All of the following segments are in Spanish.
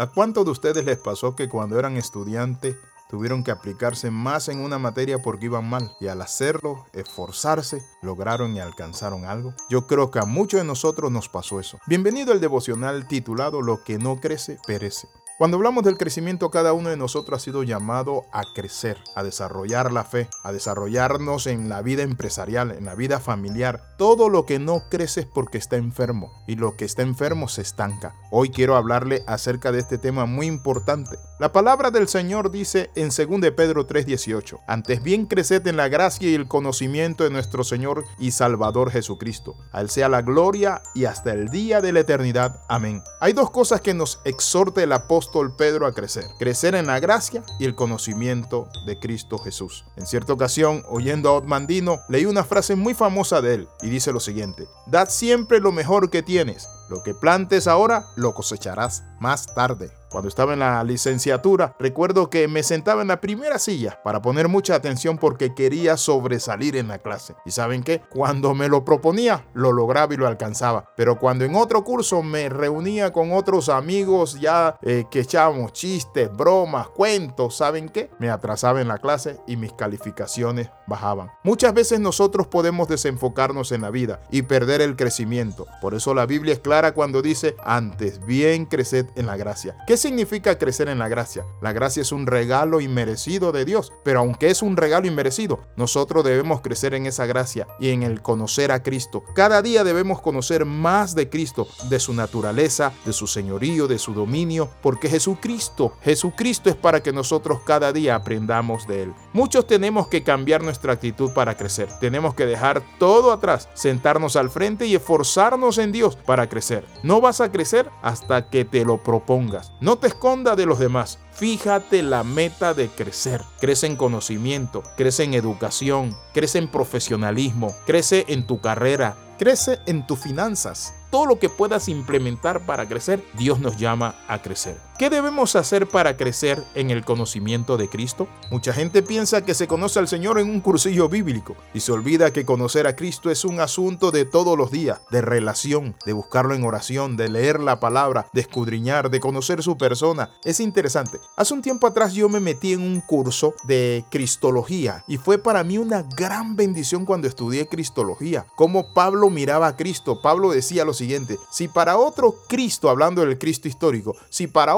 ¿A cuántos de ustedes les pasó que cuando eran estudiantes tuvieron que aplicarse más en una materia porque iban mal y al hacerlo, esforzarse, lograron y alcanzaron algo? Yo creo que a muchos de nosotros nos pasó eso. Bienvenido al devocional titulado Lo que no crece, perece. Cuando hablamos del crecimiento, cada uno de nosotros ha sido llamado a crecer, a desarrollar la fe, a desarrollarnos en la vida empresarial, en la vida familiar. Todo lo que no crece es porque está enfermo y lo que está enfermo se estanca. Hoy quiero hablarle acerca de este tema muy importante. La palabra del Señor dice en 2 Pedro 3:18, antes bien creced en la gracia y el conocimiento de nuestro Señor y Salvador Jesucristo. A Él sea la gloria y hasta el día de la eternidad. Amén. Hay dos cosas que nos exhorta el apóstol Pedro a crecer. Crecer en la gracia y el conocimiento de Cristo Jesús. En cierta ocasión, oyendo a Otmandino, leí una frase muy famosa de él y dice lo siguiente, Dad siempre lo mejor que tienes. Lo que plantes ahora, lo cosecharás más tarde. Cuando estaba en la licenciatura, recuerdo que me sentaba en la primera silla para poner mucha atención porque quería sobresalir en la clase. ¿Y saben qué? Cuando me lo proponía, lo lograba y lo alcanzaba. Pero cuando en otro curso me reunía con otros amigos ya eh, que echábamos chistes, bromas, cuentos, ¿saben qué? Me atrasaba en la clase y mis calificaciones bajaban. Muchas veces nosotros podemos desenfocarnos en la vida y perder el crecimiento. Por eso la Biblia es clara cuando dice, antes bien creced en la gracia. ¿Qué significa crecer en la gracia? La gracia es un regalo inmerecido de Dios, pero aunque es un regalo inmerecido, nosotros debemos crecer en esa gracia y en el conocer a Cristo. Cada día debemos conocer más de Cristo, de su naturaleza, de su señorío, de su dominio, porque Jesucristo, Jesucristo es para que nosotros cada día aprendamos de Él. Muchos tenemos que cambiar nuestra actitud para crecer. Tenemos que dejar todo atrás, sentarnos al frente y esforzarnos en Dios para crecer. No vas a crecer hasta que te lo propongas. No te esconda de los demás. Fíjate la meta de crecer. Crece en conocimiento, crece en educación, crece en profesionalismo, crece en tu carrera, crece en tus finanzas todo lo que puedas implementar para crecer, Dios nos llama a crecer. ¿Qué debemos hacer para crecer en el conocimiento de Cristo? Mucha gente piensa que se conoce al Señor en un cursillo bíblico y se olvida que conocer a Cristo es un asunto de todos los días, de relación, de buscarlo en oración, de leer la palabra, de escudriñar, de conocer su persona. Es interesante. Hace un tiempo atrás yo me metí en un curso de Cristología y fue para mí una gran bendición cuando estudié Cristología. Cómo Pablo miraba a Cristo. Pablo decía los siguiente, si para otro Cristo, hablando del Cristo histórico, si para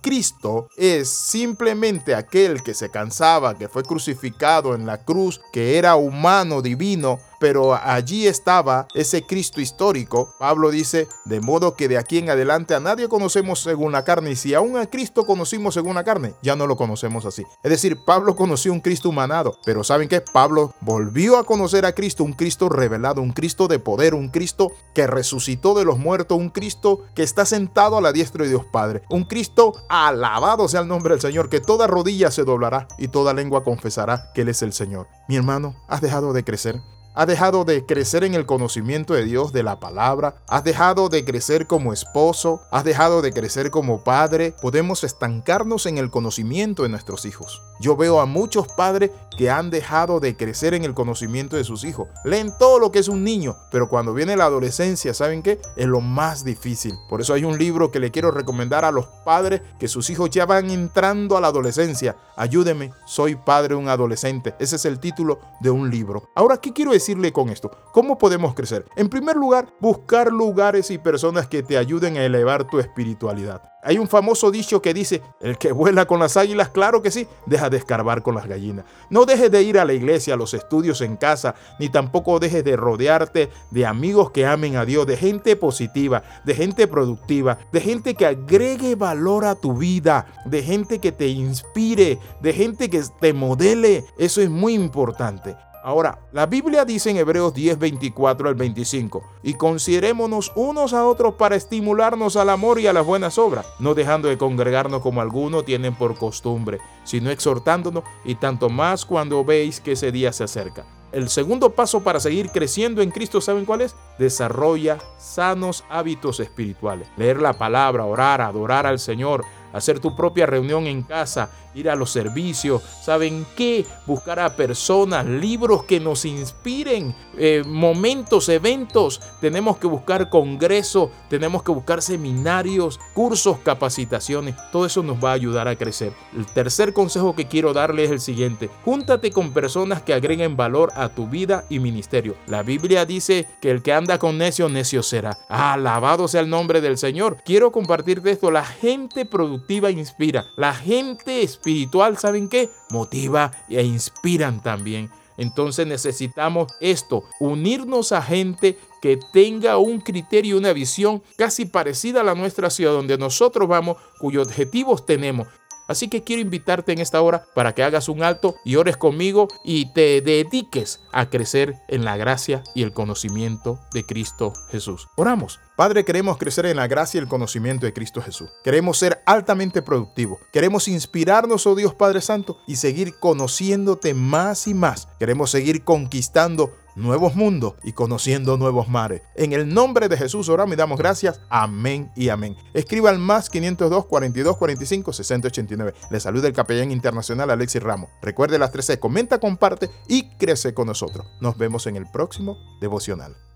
Cristo es simplemente aquel que se cansaba, que fue crucificado en la cruz, que era humano, divino, pero allí estaba ese Cristo histórico. Pablo dice, de modo que de aquí en adelante a nadie conocemos según la carne, y si aún a Cristo conocimos según la carne, ya no lo conocemos así. Es decir, Pablo conoció un Cristo humanado, pero ¿saben qué? Pablo volvió a conocer a Cristo, un Cristo revelado, un Cristo de poder, un Cristo que resucitó de los muertos, un Cristo que está sentado a la diestra de Dios Padre, un Cristo alabado sea el nombre del Señor, que toda rodilla se doblará y toda lengua confesará que Él es el Señor. Mi hermano, ¿has dejado de crecer? Has dejado de crecer en el conocimiento de Dios, de la palabra. Has dejado de crecer como esposo. Has dejado de crecer como padre. Podemos estancarnos en el conocimiento de nuestros hijos. Yo veo a muchos padres que han dejado de crecer en el conocimiento de sus hijos. Leen todo lo que es un niño, pero cuando viene la adolescencia, ¿saben qué? Es lo más difícil. Por eso hay un libro que le quiero recomendar a los padres que sus hijos ya van entrando a la adolescencia. Ayúdeme, soy padre de un adolescente. Ese es el título de un libro. Ahora, ¿qué quiero con esto? ¿Cómo podemos crecer? En primer lugar, buscar lugares y personas que te ayuden a elevar tu espiritualidad. Hay un famoso dicho que dice, el que vuela con las águilas, claro que sí, deja de escarbar con las gallinas. No dejes de ir a la iglesia, a los estudios en casa, ni tampoco dejes de rodearte de amigos que amen a Dios, de gente positiva, de gente productiva, de gente que agregue valor a tu vida, de gente que te inspire, de gente que te modele. Eso es muy importante. Ahora, la Biblia dice en Hebreos 10, 24 al 25, y considerémonos unos a otros para estimularnos al amor y a las buenas obras, no dejando de congregarnos como algunos tienen por costumbre, sino exhortándonos y tanto más cuando veis que ese día se acerca. El segundo paso para seguir creciendo en Cristo, ¿saben cuál es? Desarrolla sanos hábitos espirituales. Leer la palabra, orar, adorar al Señor, hacer tu propia reunión en casa ir a los servicios, ¿saben qué? Buscar a personas, libros que nos inspiren, eh, momentos, eventos. Tenemos que buscar congresos, tenemos que buscar seminarios, cursos, capacitaciones. Todo eso nos va a ayudar a crecer. El tercer consejo que quiero darle es el siguiente. Júntate con personas que agreguen valor a tu vida y ministerio. La Biblia dice que el que anda con necio, necio será. Alabado sea el nombre del Señor. Quiero compartirte esto. La gente productiva inspira. La gente espiritual, ¿saben qué? Motiva e inspiran también. Entonces necesitamos esto, unirnos a gente que tenga un criterio, una visión casi parecida a la nuestra hacia donde nosotros vamos, cuyos objetivos tenemos. Así que quiero invitarte en esta hora para que hagas un alto y ores conmigo y te dediques a crecer en la gracia y el conocimiento de Cristo Jesús. Oramos. Padre, queremos crecer en la gracia y el conocimiento de Cristo Jesús. Queremos ser altamente productivos. Queremos inspirarnos, oh Dios Padre Santo, y seguir conociéndote más y más. Queremos seguir conquistando nuevos mundos y conociendo nuevos mares. En el nombre de Jesús oramos y damos gracias. Amén y amén. Escriba al más 502 42 45 689. Le saluda el capellán internacional Alexis Ramos. Recuerde las 13, comenta, comparte y crece con nosotros. Nos vemos en el próximo devocional.